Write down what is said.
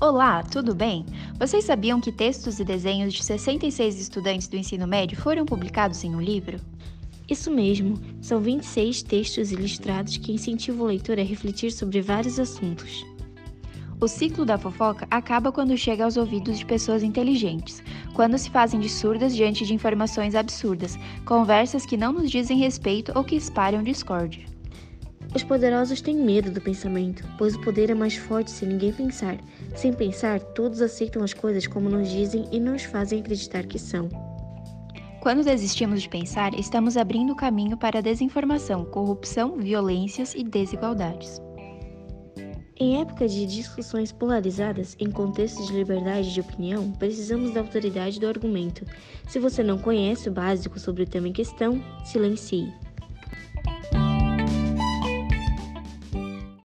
Olá, tudo bem? Vocês sabiam que textos e desenhos de 66 estudantes do ensino médio foram publicados em um livro? Isso mesmo, são 26 textos ilustrados que incentivam o leitor a refletir sobre vários assuntos. O ciclo da fofoca acaba quando chega aos ouvidos de pessoas inteligentes, quando se fazem de surdas diante de informações absurdas, conversas que não nos dizem respeito ou que espalham discórdia. Os poderosos têm medo do pensamento, pois o poder é mais forte sem ninguém pensar. Sem pensar, todos aceitam as coisas como nos dizem e nos fazem acreditar que são. Quando desistimos de pensar, estamos abrindo o caminho para a desinformação, corrupção, violências e desigualdades. Em época de discussões polarizadas, em contextos de liberdade de opinião, precisamos da autoridade do argumento. Se você não conhece o básico sobre o tema em questão, silencie.